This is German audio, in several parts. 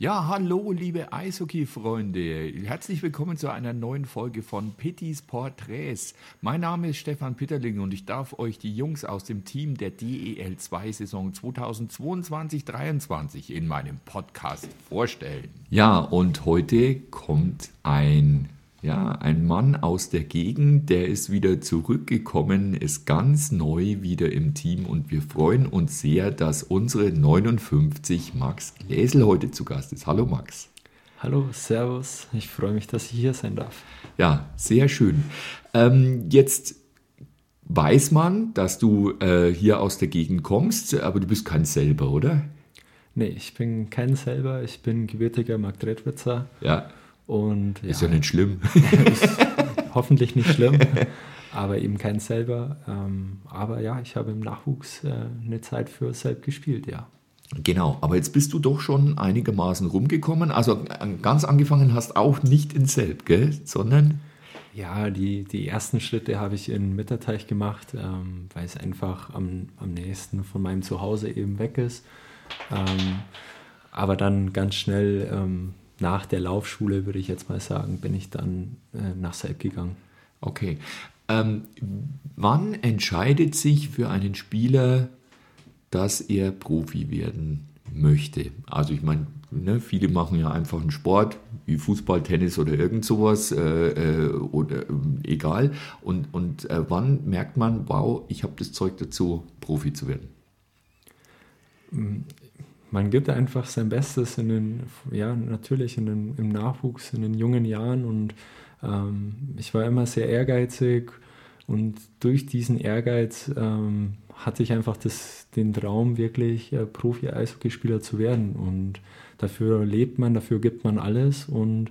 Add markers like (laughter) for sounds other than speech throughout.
Ja, hallo, liebe Eishockey-Freunde. Herzlich willkommen zu einer neuen Folge von Pittys Porträts. Mein Name ist Stefan Pitterling und ich darf euch die Jungs aus dem Team der DEL2-Saison 2022-23 in meinem Podcast vorstellen. Ja, und heute kommt ein ja, ein Mann aus der Gegend, der ist wieder zurückgekommen, ist ganz neu wieder im Team und wir freuen uns sehr, dass unsere 59 Max Gläsel heute zu Gast ist. Hallo Max. Hallo, Servus. Ich freue mich, dass ich hier sein darf. Ja, sehr schön. Ähm, jetzt weiß man, dass du äh, hier aus der Gegend kommst, aber du bist kein selber, oder? Nee, ich bin kein selber. Ich bin gebürtiger Marktredwitzer. Ja. Und Ist ja nicht schlimm. (laughs) ist hoffentlich nicht schlimm, aber eben kein selber. Ähm, aber ja, ich habe im Nachwuchs äh, eine Zeit für Selb gespielt, ja. Genau, aber jetzt bist du doch schon einigermaßen rumgekommen. Also ganz angefangen hast auch nicht in Selb, gell? sondern Ja, die, die ersten Schritte habe ich in Mitterteich gemacht, ähm, weil es einfach am, am nächsten von meinem Zuhause eben weg ist. Ähm, aber dann ganz schnell ähm, nach der Laufschule, würde ich jetzt mal sagen, bin ich dann äh, nach Selb gegangen. Okay. Ähm, wann entscheidet sich für einen Spieler, dass er Profi werden möchte? Also ich meine, ne, viele machen ja einfach einen Sport wie Fußball, Tennis oder irgend sowas äh, äh, oder äh, egal. Und, und äh, wann merkt man, wow, ich habe das Zeug dazu, Profi zu werden? Man gibt einfach sein Bestes in den, ja, natürlich in den, im Nachwuchs, in den jungen Jahren und ähm, ich war immer sehr ehrgeizig und durch diesen Ehrgeiz ähm, hatte ich einfach das, den Traum, wirklich äh, Profi-Eishockeyspieler zu werden und dafür lebt man, dafür gibt man alles und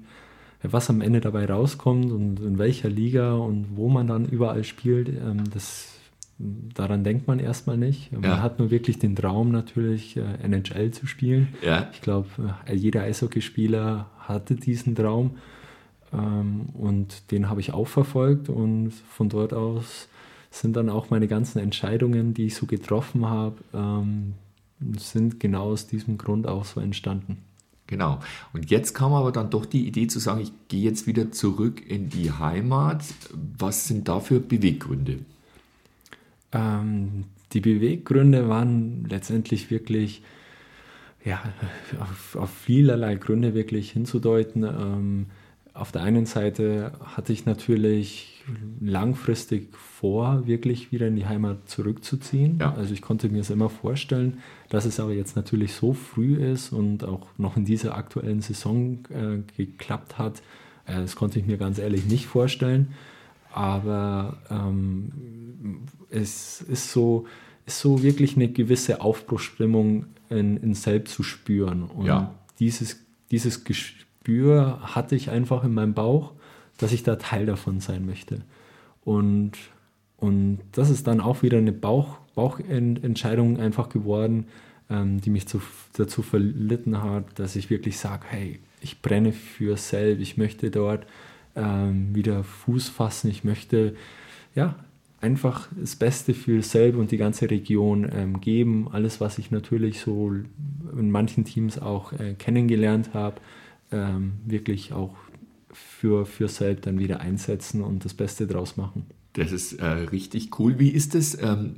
äh, was am Ende dabei rauskommt und in welcher Liga und wo man dann überall spielt, ähm, das daran denkt man erstmal nicht. Man Ja. hat nur wirklich den Traum natürlich, äh, NHL zu spielen. Ja. Ich glaube, äh, jeder Eishockeyspieler hatte diesen Traum ähm, und den habe ich auch verfolgt und von dort aus sind dann auch meine ganzen Entscheidungen, die ich so getroffen habe, ähm, sind genau aus diesem Grund auch so entstanden. Genau. Und jetzt kam aber dann doch die Idee zu sagen, ich gehe jetzt wieder zurück in die Heimat. Was sind da für Beweggründe? Ähm, die Beweggründe waren letztendlich wirklich ja, auf, auf vielerlei Gründe wirklich hinzudeuten. Ähm, auf der einen Seite hatte ich natürlich langfristig vor, wirklich wieder in die Heimat zurückzuziehen. Ja. Also ich konnte mir es immer vorstellen, dass es aber jetzt natürlich so früh ist und auch noch in dieser aktuellen Saison äh, geklappt hat. Äh, das konnte ich mir ganz ehrlich nicht vorstellen. Aber ähm, es ist so, ist so wirklich eine gewisse Aufbruchsstimmung in, in Selbst zu spüren. Und Ja. dieses, dieses Gespür hatte ich einfach in meinem Bauch, dass ich da Teil davon sein möchte. Und, und das ist dann auch wieder eine Bauch, Bauchentscheidung einfach geworden, ähm, die mich zu, dazu verlitten hat, dass ich wirklich sage, hey, ich brenne für Selb, ich möchte dort ähm, wieder Fuß fassen, ich möchte ja einfach das Beste für Selb und die ganze Region ähm, geben. Alles, was ich natürlich so in manchen Teams auch äh, kennengelernt habe, ähm, wirklich auch für, für Selb dann wieder einsetzen und das Beste draus machen. Das ist äh, richtig cool. Wie ist es? Ähm,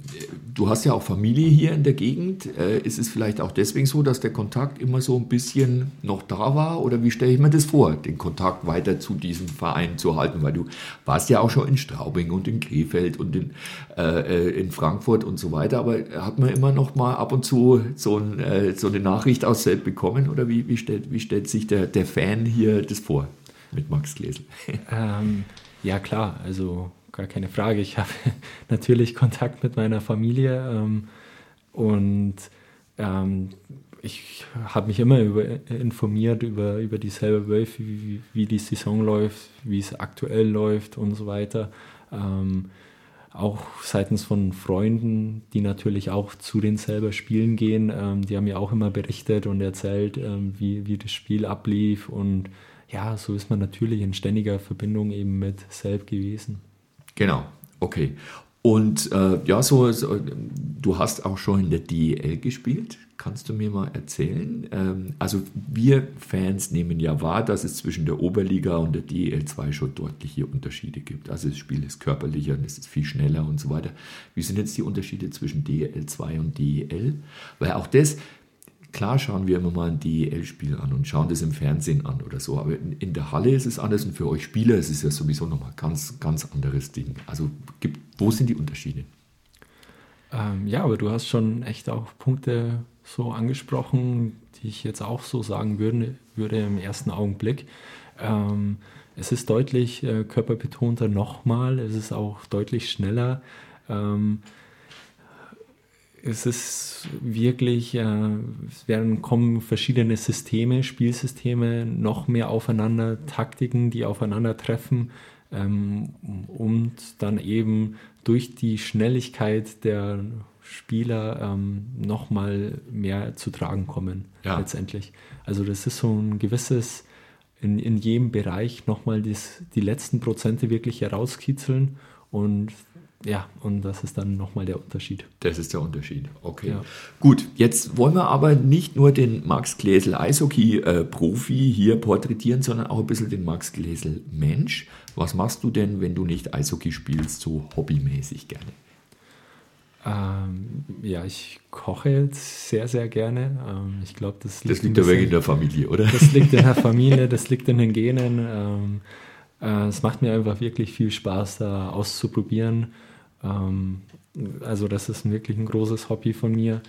du hast ja auch Familie hier in der Gegend. Äh, ist es vielleicht auch deswegen so, dass der Kontakt immer so ein bisschen noch da war? Oder wie stelle ich mir das vor, den Kontakt weiter zu diesem Verein zu halten? Weil du warst ja auch schon in Straubing und in Krefeld und in, äh, äh, in Frankfurt und so weiter. Aber hat man immer noch mal ab und zu so, ein, äh, so eine Nachricht aus Selb bekommen? Oder wie, wie, stellt, wie stellt sich der, der Fan hier das vor mit Max Gläsel? Ähm, ja, klar, also gar keine Frage. Ich habe (laughs) natürlich Kontakt mit meiner Familie ähm, und ähm, ich habe mich immer über, informiert über, über die Wölfe, wie, wie die Saison läuft, wie es aktuell läuft und so weiter. Ähm, auch seitens von Freunden, die natürlich auch zu den selber Spielen gehen, ähm, die haben mir auch immer berichtet und erzählt, ähm, wie, wie das Spiel ablief und ja, so ist man natürlich in ständiger Verbindung eben mit Selb gewesen. Genau, okay. Und äh, ja, so, so, du hast auch schon in der DEL gespielt. Kannst du mir mal erzählen? Ähm, also wir Fans nehmen ja wahr, dass es zwischen der Oberliga und der DEL 2 schon deutliche Unterschiede gibt. Also das Spiel ist körperlicher und es ist viel schneller und so weiter. Wie sind jetzt die Unterschiede zwischen DEL 2 und DEL? Weil auch das, klar schauen wir immer mal ein DEL-Spiel an und schauen das im Fernsehen an oder so, aber in, der Halle ist es anders und für euch Spieler ist es ja sowieso nochmal ganz, ganz anderes Ding. Also gibt, wo sind die Unterschiede? Ähm, ja, aber du hast schon echt auch Punkte so angesprochen, die ich jetzt auch so sagen würde, würde im ersten Augenblick. Ähm, es ist deutlich äh, körperbetonter nochmal, es ist auch deutlich schneller. Ähm, es ist wirklich, äh, es werden kommen verschiedene Systeme, Spielsysteme noch mehr aufeinander, Taktiken, die aufeinandertreffen ähm, und dann eben durch die Schnelligkeit der Spieler ähm, nochmal mehr zu tragen kommen, ja. letztendlich. Also das ist so ein gewisses, in, in jedem Bereich nochmal die letzten Prozente wirklich herauskitzeln und ja, und das ist dann nochmal der Unterschied. Das ist der Unterschied, okay. Ja. Gut, jetzt wollen wir aber nicht nur den Max Gläsel Eishockey-Profi äh, hier porträtieren, sondern auch ein bisschen den Max Gläsel Mensch. Was machst du denn, wenn du nicht Eishockey spielst, so hobbymäßig gerne? Ähm, ja, ich koche sehr, sehr gerne. Ähm, ich glaube, das liegt, das liegt aber in der Familie, oder? Das liegt in der (laughs) Familie, das liegt in den Genen. Ähm, äh, es macht mir einfach wirklich viel Spaß, da auszuprobieren. Ähm, also das ist wirklich ein großes Hobby von mir.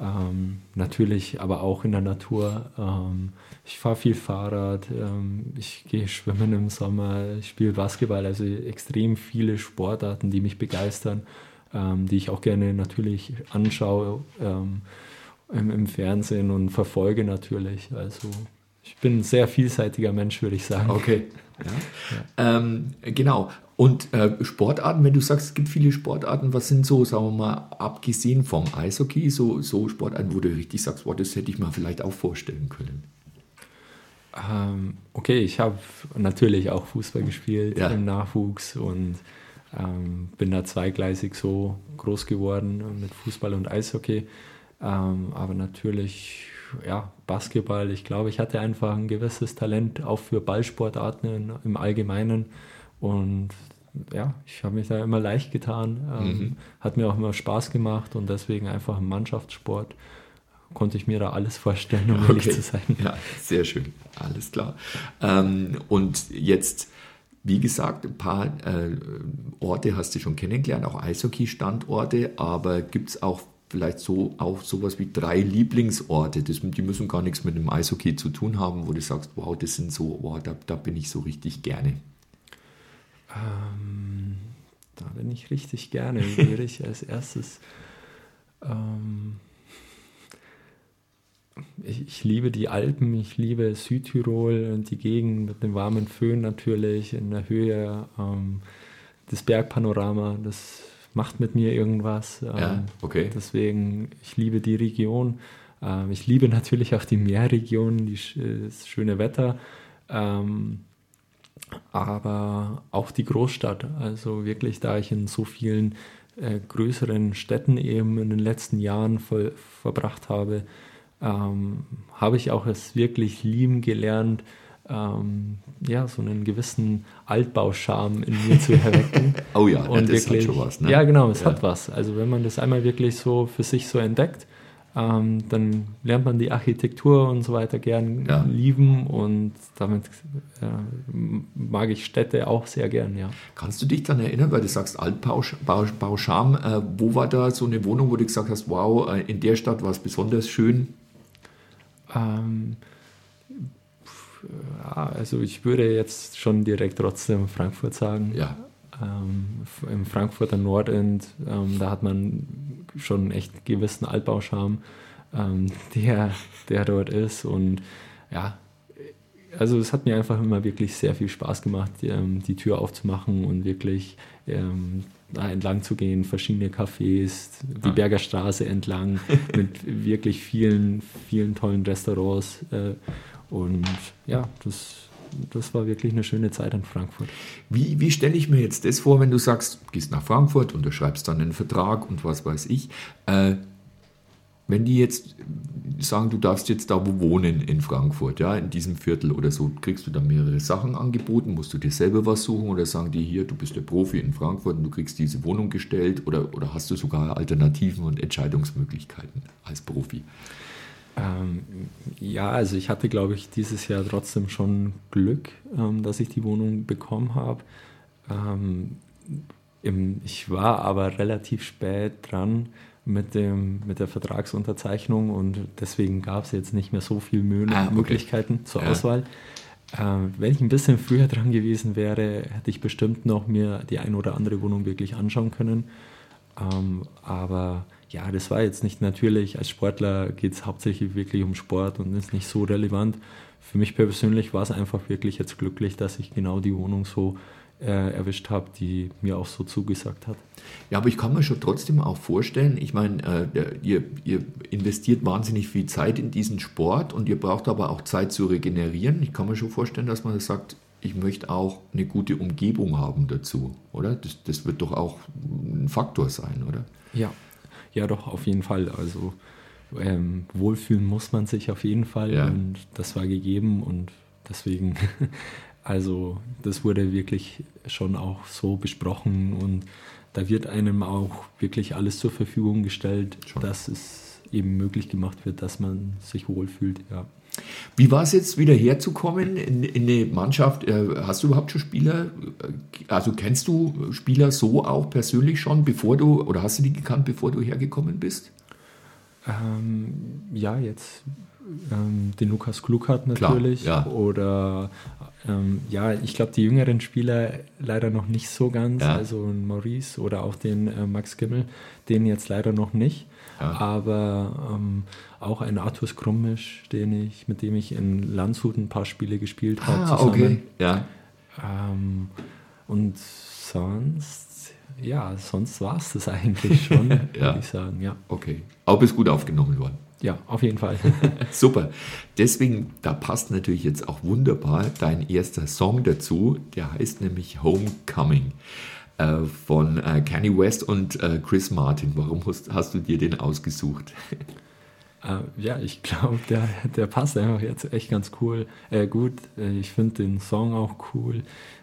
Ähm, natürlich aber auch in der Natur. Ähm, ich fahre viel Fahrrad, ähm, ich gehe schwimmen im Sommer, ich spiele Basketball, also extrem viele Sportarten, die mich begeistern, ähm, die ich auch gerne natürlich anschaue ähm, im, im, Fernsehen und verfolge natürlich. Also ich bin ein sehr vielseitiger Mensch, würde ich sagen. Okay. Ja. (laughs) Ja. Ähm, genau. Und äh, Sportarten, wenn du sagst, es gibt viele Sportarten, was sind so, sagen wir mal, abgesehen vom Eishockey, so, so Sportarten, wo du richtig sagst, wow, das hätte ich mir vielleicht auch vorstellen können? Ähm, okay, ich habe natürlich auch Fußball gespielt ja. im Nachwuchs und ähm, bin da zweigleisig so groß geworden mit Fußball und Eishockey. Ähm, aber natürlich ja, Basketball, ich glaube, ich hatte einfach ein gewisses Talent auch für Ballsportarten im Allgemeinen. Und ja, ich habe mich da immer leicht getan. Ähm, mhm. Hat mir auch immer Spaß gemacht und deswegen einfach im Mannschaftssport konnte ich mir da alles vorstellen, um okay. ehrlich zu sein. Ja, sehr schön. Alles klar. Ähm, und jetzt, wie gesagt, ein paar äh, Orte hast du schon kennengelernt, auch Eishockey-Standorte, aber gibt es auch vielleicht so auch sowas wie drei Lieblingsorte, das, die müssen gar nichts mit dem Eishockey zu tun haben, wo du sagst, wow, das sind so, wow, da, da bin ich so richtig gerne. Ähm, da bin ich richtig gerne, würde ich (laughs) als erstes. Ähm, ich, ich, liebe die Alpen, ich liebe Südtirol und die Gegend mit dem warmen Föhn natürlich in der Höhe. Ähm, das Bergpanorama, das macht mit mir irgendwas. Ja, ähm, okay. Deswegen, ich liebe die Region. Ähm, ich liebe natürlich auch die Meerregion, die, das schöne Wetter. Ähm, aber auch die Großstadt. Also wirklich, da ich in so vielen äh, größeren Städten eben in den letzten Jahren voll, verbracht habe, ähm, habe ich auch es wirklich lieben gelernt, ähm, ja, so einen gewissen Altbauscham in mir zu erwecken. (laughs) oh ja, und das wirklich, hat schon was. Ne? Ja, genau, es ja. hat was. Also wenn man das einmal wirklich so für sich so entdeckt, ähm, dann lernt man die Architektur und so weiter gern ja. lieben und damit äh, mag ich Städte auch sehr gern, ja. Kannst du dich dann erinnern, weil du sagst Altbauscham, äh, wo war da so eine Wohnung, wo du gesagt hast, wow, äh, in der Stadt war es besonders schön? Ähm, ja, also ich würde jetzt schon direkt trotzdem Frankfurt sagen. Ja. Ähm, Im Frankfurter Nordend, ähm, da hat man schon echt gewissen Altbauscham, ähm, (laughs) der, der dort ist. Und ja, also es hat mir einfach immer wirklich sehr viel Spaß gemacht, die, ähm, die Tür aufzumachen und wirklich ähm, da entlang zu gehen, verschiedene Cafés, die ah. Berger Straße entlang (laughs) mit wirklich vielen, vielen tollen Restaurants. Äh, und ja, das das war wirklich eine schöne Zeit in Frankfurt. Wie, wie stelle ich mir jetzt das vor, wenn du sagst, gehst nach Frankfurt, unterschreibst dann einen Vertrag und was weiß ich. Äh, wenn die jetzt sagen, du darfst jetzt da wo wohnen in Frankfurt, ja, in diesem Viertel oder so, kriegst du da mehrere Sachen angeboten, musst du dir selber was suchen oder sagen die hier, du bist der Profi in Frankfurt und du kriegst diese Wohnung gestellt oder, oder hast du sogar Alternativen und Entscheidungsmöglichkeiten als Profi? Ähm, ja, also ich hatte, glaube ich, dieses Jahr trotzdem schon Glück, ähm, dass ich die Wohnung bekommen habe. Ähm, ich war aber relativ spät dran mit, dem, mit der Vertragsunterzeichnung und deswegen gab es jetzt nicht mehr so viele Mö Ah, okay. Möglichkeiten zur Ja. Auswahl. Ähm, wenn ich ein bisschen früher dran gewesen wäre, hätte ich bestimmt noch mir die ein oder andere Wohnung wirklich anschauen können. Ähm, aber ja, das war jetzt nicht natürlich. Als Sportler geht es hauptsächlich wirklich um Sport und ist nicht so relevant. Für mich persönlich war es einfach wirklich jetzt glücklich, dass ich genau die Wohnung so äh, erwischt habe, die mir auch so zugesagt hat. Ja, aber ich kann mir schon trotzdem auch vorstellen, ich meine, äh, ihr, ihr investiert wahnsinnig viel Zeit in diesen Sport und ihr braucht aber auch Zeit zu regenerieren. Ich kann mir schon vorstellen, dass man sagt, ich möchte auch eine gute Umgebung haben dazu, oder? Das, das wird doch auch ein Faktor sein, oder? Ja, ja, doch, auf jeden Fall. Also ähm, wohlfühlen muss man sich auf jeden Fall Ja. und das war gegeben und deswegen, (laughs) also das wurde wirklich schon auch so besprochen und da wird einem auch wirklich alles zur Verfügung gestellt, Schon. dass es eben möglich gemacht wird, dass man sich wohlfühlt, ja. Wie war es jetzt wieder herzukommen in, in eine Mannschaft? Äh, Hast du überhaupt schon Spieler, äh, also kennst du Spieler so auch persönlich schon, bevor du, oder hast du die gekannt, bevor du hergekommen bist? Ähm, ja, jetzt ähm, den Lukas Kluckert Klar, natürlich. ja. Oder ähm, ja, ich glaube, die jüngeren Spieler leider noch nicht so ganz. Ja. Also Maurice oder auch den äh, Max Gimmel, den jetzt leider noch nicht. Ja. Aber ähm, auch ein Arthur Krummisch, den ich, mit dem ich in Landshut ein paar Spiele gespielt habe. Ah, Ja. Ähm, und sonst, ja, sonst war es das eigentlich schon, (laughs) Ja. würde ich sagen. Ja. Okay. Aber bist gut aufgenommen worden. ja, auf jeden Fall. (laughs) Super. Deswegen, da passt natürlich jetzt auch wunderbar dein erster Song dazu. Der heißt nämlich Homecoming äh, von äh, Kanye West und äh, Chris Martin. Warum hast, hast du dir den ausgesucht? Äh, (laughs) ja, ich glaube, der, der passt einfach jetzt echt ganz cool, äh, gut. Äh, ich finde den Song auch cool.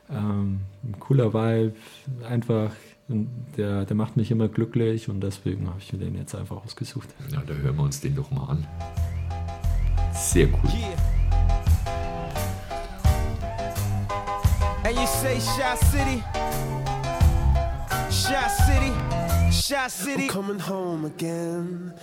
Ähm, ein cooler Vibe, einfach, der, der macht mich immer glücklich und deswegen habe ich mir den jetzt einfach ausgesucht. Na, da hören wir uns den doch mal an. Sehr cool. Yeah. And you say Shot City, Shot City, Shot City. I'm coming home again.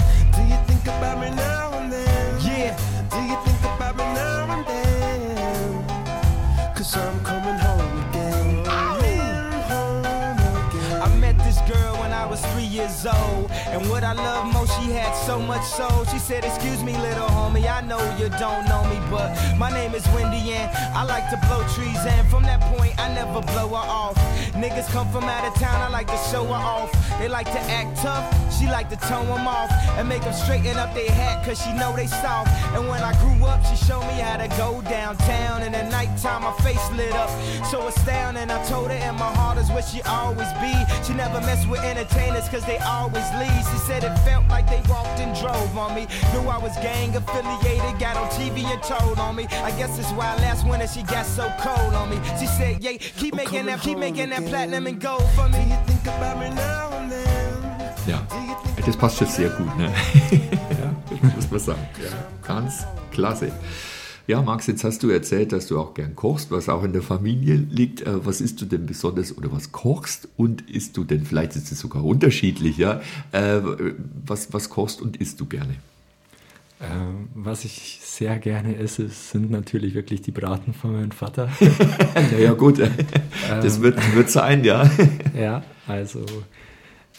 What I love most, she had so much soul. She said, Excuse me, little homie, I know you don't know me, but my name is Wendy and I like to blow trees. And from that point, I never blow her off. Niggas come from out of town, I like to show her off. They like to act tough, she like to tone them off. And make them straighten up their hat, cause she know they soft. And when I grew up, she showed me how to go downtown. And at nighttime, my face lit up. So astounding, I told her, and my heart is where she always be. She never mess with entertainers, cause they always leave. She said it felt like they walked and drove on me. Knew I was gang affiliated, got on TV and told on me. I guess that's why last winter she got so cold on me. She said, yeah, keep making that, keep making that platinum and gold for Do me. you think about me now and then? Ja, you think das passt schon sehr gut, ne? (laughs) ja, muss man sagen. Ja, ganz klasse. Ja, Max, jetzt hast du erzählt, dass du auch gern kochst, was auch in der Familie liegt. Äh, Was isst du denn besonders oder was kochst und isst du denn, vielleicht ist es sogar unterschiedlich, ja? Äh, Was, was kochst und isst du gerne? Ähm, was ich sehr gerne esse, sind natürlich wirklich die Braten von meinem Vater. (laughs) Naja, gut, (laughs) das wird, wird sein, ja. (laughs) ja, also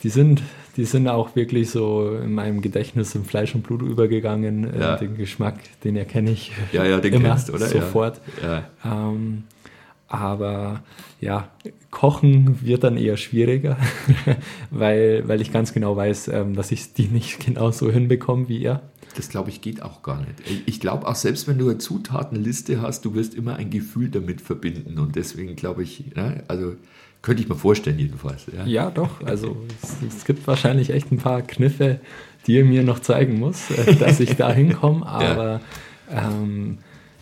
die sind, die sind auch wirklich so in meinem Gedächtnis in Fleisch und Blut übergegangen. Äh, Ja. Den Geschmack, den erkenne ich Ja, ja, den (laughs) immer kennst oder? Ja. sofort. Ja. Ähm, aber ja, Kochen wird dann eher schwieriger, (laughs) weil, weil ich ganz genau weiß, ähm, dass ich die nicht (laughs) genauso hinbekomme wie er. das glaube ich geht auch gar nicht. Ich glaube auch selbst wenn du eine Zutatenliste hast, du wirst immer ein Gefühl damit verbinden und deswegen glaube ich, ne, also könnte ich mir vorstellen jedenfalls. Ja, Ja, doch. Also es, es gibt wahrscheinlich echt ein paar Kniffe, die er mir noch zeigen muss, äh, dass ich da (laughs) hinkomme. Aber ähm,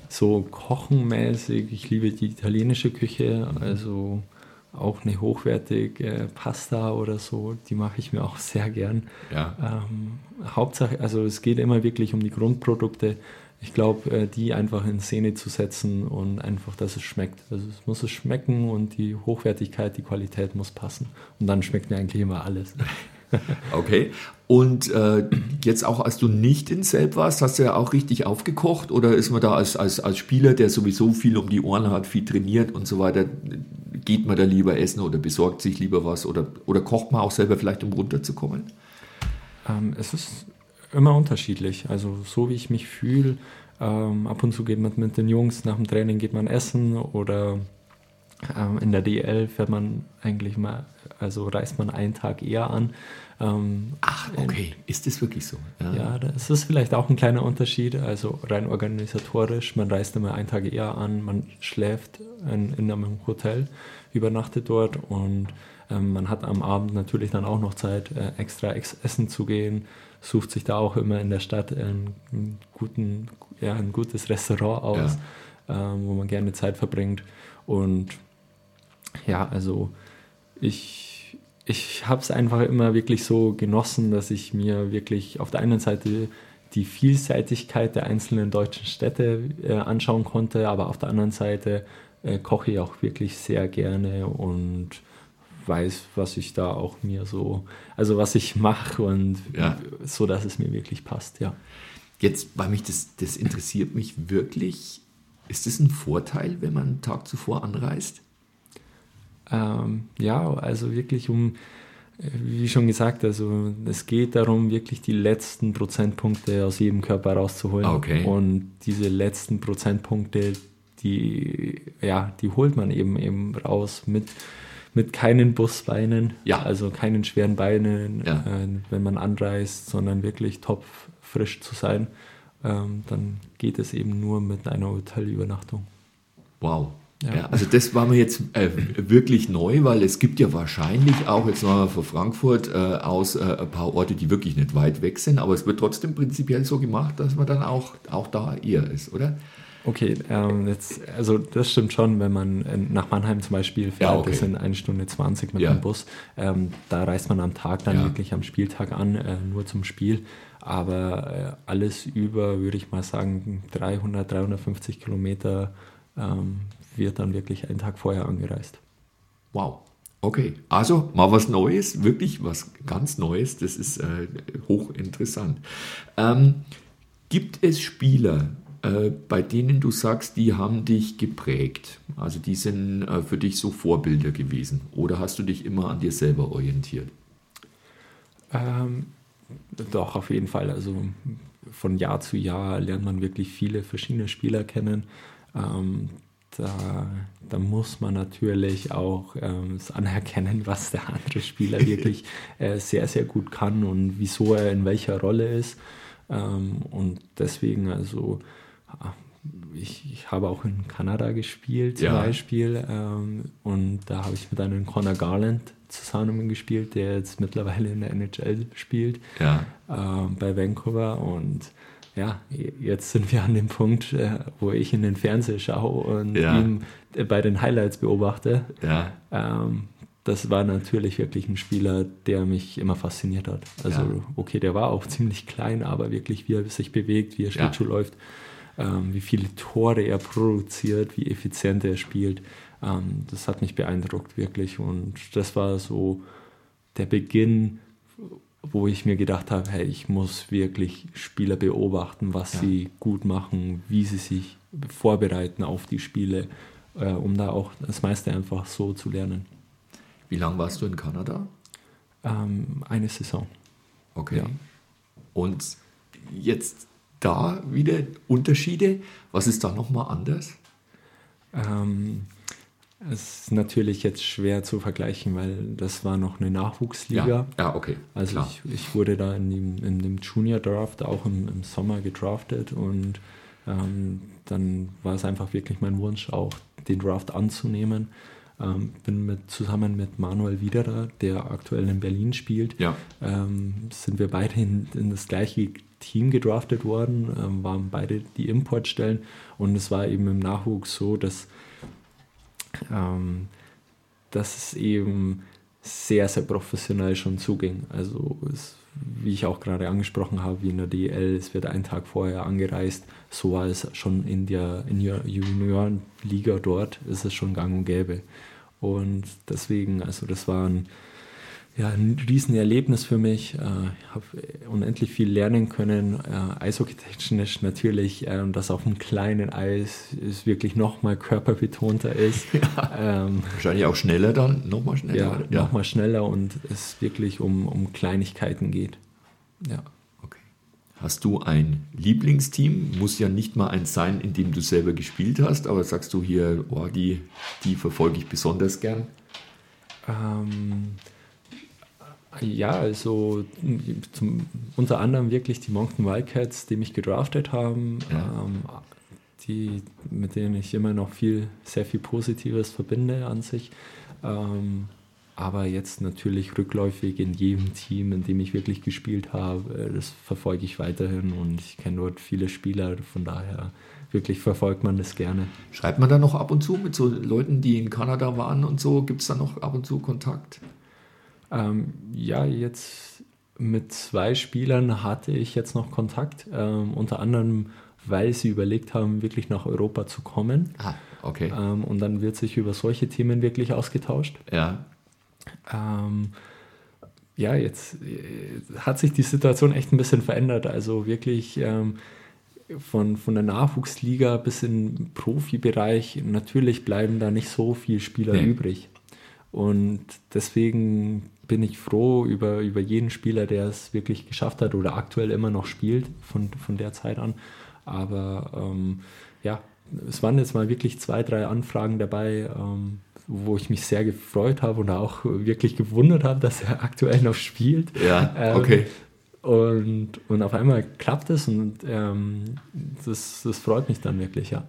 so kochenmäßig, ich liebe die italienische Küche, also auch eine hochwertige Pasta oder so, die mache ich mir auch sehr gern. ja. Ähm, Hauptsache, also es geht immer wirklich um die Grundprodukte. Ich glaube, äh, die einfach in Szene zu setzen und einfach, dass es schmeckt. Also es muss es schmecken und die Hochwertigkeit, die Qualität muss passen. Und dann schmeckt mir eigentlich immer alles. (laughs) Okay. Und äh, jetzt auch, als du nicht in Selb warst, hast du ja auch richtig aufgekocht oder ist man da als, als, als Spieler, der sowieso viel um die Ohren hat, viel trainiert und so weiter, geht man da lieber essen oder besorgt sich lieber was oder, oder kocht man auch selber vielleicht, um runterzukommen? Ähm, es ist immer unterschiedlich. Also so wie ich mich fühle, ähm, ab und zu geht man mit den Jungs nach dem Training geht man essen oder ähm, in der DL fährt man eigentlich mal, also reist man einen Tag eher an. Ähm, Ach, okay. Ist das wirklich so? ja, das ist vielleicht auch ein kleiner Unterschied. Also rein organisatorisch, man reist immer einen Tag eher an, man schläft in, in einem Hotel, übernachtet dort und man hat am Abend natürlich dann auch noch Zeit, äh, extra ex essen zu gehen, sucht sich da auch immer in der Stadt einen, guten, ja, ein gutes Restaurant aus, ähm, wo man gerne Zeit verbringt. Und ja, also ich, ich habe es einfach immer wirklich so genossen, dass ich mir wirklich auf der einen Seite die Vielseitigkeit der einzelnen deutschen Städte äh, anschauen konnte, aber auf der anderen Seite äh, koche ich auch wirklich sehr gerne und weiß, was ich da auch mir so, also was ich mache und Ja. so, dass es mir wirklich passt, ja. Jetzt, weil mich das, das interessiert mich wirklich, ist das ein Vorteil, wenn man einen Tag zuvor anreist? Ähm, ja, also wirklich um, wie schon gesagt, also es geht darum, wirklich die letzten Prozentpunkte aus jedem Körper rauszuholen. Ah, okay. Und diese letzten Prozentpunkte, die, ja, die holt man eben eben raus mit, mit keinen Busbeinen, Ja. also keinen schweren Beinen, Ja. äh, wenn man anreist, sondern wirklich topfrisch zu sein. Ähm, dann geht es eben nur mit einer Hotelübernachtung. Wow. Ja. Ja. also das war mir jetzt äh, wirklich neu, weil es gibt ja wahrscheinlich auch, jetzt mal von Frankfurt äh, aus, äh, ein paar Orte, die wirklich nicht weit weg sind, aber es wird trotzdem prinzipiell so gemacht, dass man dann auch, auch da eher ist, oder? Okay, ähm, jetzt, also das stimmt schon, wenn man nach Mannheim zum Beispiel fährt, Ja, okay. das sind eine Stunde 20 mit Ja. dem Bus, ähm, da reist man am Tag dann Ja. wirklich am Spieltag an, äh, nur zum Spiel. Aber äh, alles über, würde ich mal sagen, 300, 350 Kilometer ähm, wird dann wirklich einen Tag vorher angereist. Wow. Okay, also mal was Neues, wirklich was ganz Neues, das ist äh, hochinteressant. Ähm, gibt es Spieler, äh, bei denen du sagst, die haben dich geprägt? Also die sind äh, für dich so Vorbilder gewesen? Oder hast du dich immer an dir selber orientiert? Ähm, doch, auf jeden Fall. Also von Jahr zu Jahr lernt man wirklich viele verschiedene Spieler kennen. Ähm, da, da muss man natürlich auch ähm, anerkennen, (laughs) was der andere Spieler wirklich äh, sehr, sehr gut kann und wieso er in welcher Rolle ist. Ähm, und deswegen, also ich, ich habe auch in Kanada gespielt zum Ja. Beispiel ähm, und da habe ich mit einem Connor Garland zusammen gespielt, der jetzt mittlerweile in der NHL spielt Ja. ähm, bei Vancouver und ja, jetzt sind wir an dem Punkt, äh, wo ich in den Fernseher schaue und Ja. ihn äh, bei den Highlights beobachte. Ähm, das war natürlich wirklich ein Spieler, der mich immer fasziniert hat. Also, okay, der war auch ziemlich klein, aber wirklich, wie er sich bewegt, wie er. Schlittschuh läuft, wie viele Tore er produziert, wie effizient er spielt. Ähm, das hat mich beeindruckt, wirklich. Und das war so der Beginn, wo ich mir gedacht habe, hey, ich muss wirklich Spieler beobachten, was Ja. sie gut machen, wie sie sich vorbereiten auf die Spiele, äh, um da auch das meiste einfach so zu lernen. Wie lange warst du in Kanada? Ähm, eine Saison. Okay. Ja. Und jetzt da wieder Unterschiede. Was ist da nochmal anders? Ähm, Es ist natürlich jetzt schwer zu vergleichen, weil das war noch eine Nachwuchsliga. Ja, ja okay. Also ich, ich wurde da in dem, in dem Junior Draft auch im, im Sommer gedraftet und ähm, dann war es einfach wirklich mein Wunsch, auch den Draft anzunehmen. Ähm, bin mit, zusammen mit Manuel Widerer, der aktuell in Berlin spielt, Ja. ähm, sind wir beide in, in das gleiche Team gedraftet worden, ähm, waren beide die Importstellen und es war eben im Nachwuchs so, dass, ähm, dass es eben sehr, sehr professionell schon zuging. Also es, wie ich auch gerade angesprochen habe, wie in der DL, es wird einen Tag vorher angereist, so war es schon in der, in der Juniorenliga dort, ist es schon gang und gäbe. Und deswegen, also das war ein, ja, ein Riesenerlebnis für mich. Äh, Ich habe unendlich viel lernen können. Äh, Eishockey-technisch natürlich, ähm, dass auf einem kleinen Eis es wirklich nochmal körperbetonter ist. (laughs) Ähm, Wahrscheinlich auch schneller dann, nochmal schneller. ja, nochmal schneller und es wirklich um, um Kleinigkeiten geht. Ja. Okay. Hast du ein Lieblingsteam? Muss ja nicht mal eins sein, in dem du selber gespielt hast, aber sagst du hier, oh, die, die verfolge ich besonders gern? Ähm, ja, also zum, unter anderem wirklich die Moncton Wildcats, die mich gedraftet haben, Ja. ähm, die, mit denen ich immer noch viel, sehr viel Positives verbinde an sich. Ähm, aber jetzt natürlich rückläufig in jedem Team, in dem ich wirklich gespielt habe, äh, das verfolge ich weiterhin und ich kenne dort viele Spieler, von daher wirklich verfolgt man das gerne. Schreibt man da noch ab und zu mit so Leuten, die in Kanada waren und so? Gibt es da noch ab und zu Kontakt? Ähm, ja, jetzt mit zwei Spielern hatte ich jetzt noch Kontakt, ähm, unter anderem, weil sie überlegt haben, wirklich nach Europa zu kommen. Ah, okay. Ähm, und dann wird sich über solche Themen wirklich ausgetauscht. Ja, Ähm, ja, jetzt äh, hat sich die Situation echt ein bisschen verändert. Also wirklich ähm, von, von der Nachwuchsliga bis in den Profibereich, natürlich bleiben da nicht so viele Spieler Nee. übrig. Und deswegen bin ich froh über, über jeden Spieler, der es wirklich geschafft hat oder aktuell immer noch spielt von, von der Zeit an. Aber ähm, ja, es waren jetzt mal wirklich zwei, drei Anfragen dabei, ähm, wo ich mich sehr gefreut habe und auch wirklich gewundert habe, dass er aktuell noch spielt. ja, Ähm, okay. Und, und auf einmal klappt es und ähm, das, das freut mich dann wirklich, ja.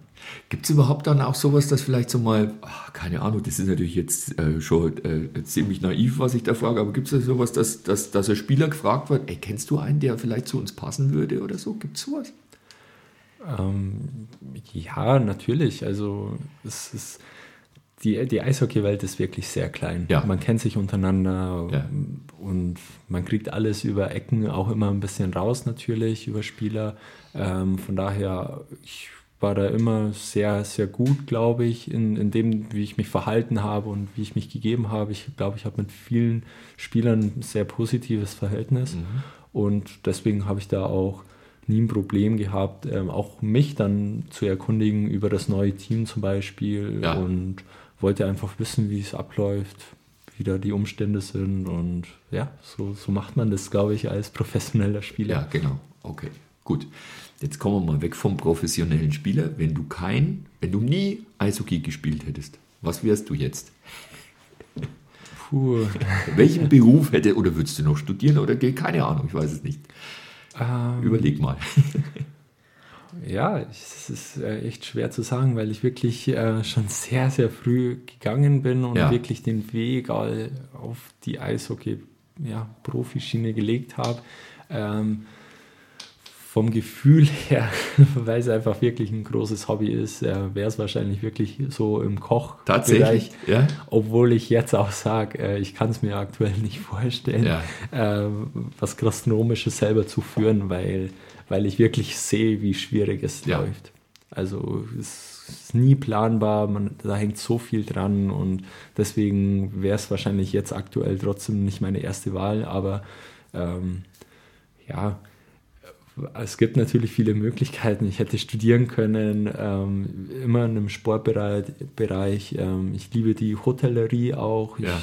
Gibt es überhaupt dann auch sowas, dass vielleicht so mal, ach, keine Ahnung, das ist natürlich jetzt äh, schon äh, ziemlich naiv, was ich da frage, aber gibt es da sowas, dass, dass, dass ein Spieler gefragt wird, ey, kennst du einen, der vielleicht zu uns passen würde oder so? Gibt es sowas? Ähm, ja, natürlich. Also es ist die, die Eishockeywelt ist wirklich sehr klein. Ja. Man kennt sich untereinander Ja. und man kriegt alles über Ecken auch immer ein bisschen raus natürlich über Spieler. Ähm, von daher, ich war da immer sehr, sehr gut, glaube ich, in, in dem, wie ich mich verhalten habe und wie ich mich gegeben habe. Ich glaube, ich habe mit vielen Spielern ein sehr positives Verhältnis und deswegen habe ich da auch nie ein Problem gehabt, ähm, auch mich dann zu erkundigen über das neue Team zum Beispiel Ja. und wollte einfach wissen, wie es abläuft, wie da die Umstände sind und ja, so, so macht man das, glaube ich, als professioneller Spieler. Ja, genau. Okay, gut. Jetzt kommen wir mal weg vom professionellen Spieler. Wenn du kein, wenn du nie Eishockey gespielt hättest, was wärst du jetzt? Puh. (laughs) Welchen Beruf hätte, oder würdest du noch studieren oder? Keine Ahnung, ich weiß es nicht. Ähm, Überleg mal. (laughs) Ja, es ist äh, echt schwer zu sagen, weil ich wirklich äh, schon sehr, sehr früh gegangen bin und Ja. wirklich den Weg auf die Eishockey-Profischiene gelegt habe. Ähm, vom Gefühl (laughs) her, weil es einfach wirklich ein großes Hobby ist, äh, wäre es wahrscheinlich wirklich so im Kochbereich. Tatsächlich, ja? Obwohl ich jetzt auch sage, äh, ich kann es mir aktuell nicht vorstellen, Ja. äh, was Gastronomisches selber zu führen, weil, weil ich wirklich sehe, wie schwierig es Ja. läuft. Also es ist nie planbar, man, da hängt so viel dran und deswegen wäre es wahrscheinlich jetzt aktuell trotzdem nicht meine erste Wahl, aber ähm, ja, es gibt natürlich viele Möglichkeiten. Ich hätte studieren können, ähm, immer in einem Sportbereich. Bereich. Ähm, ich liebe die Hotellerie auch. Ja.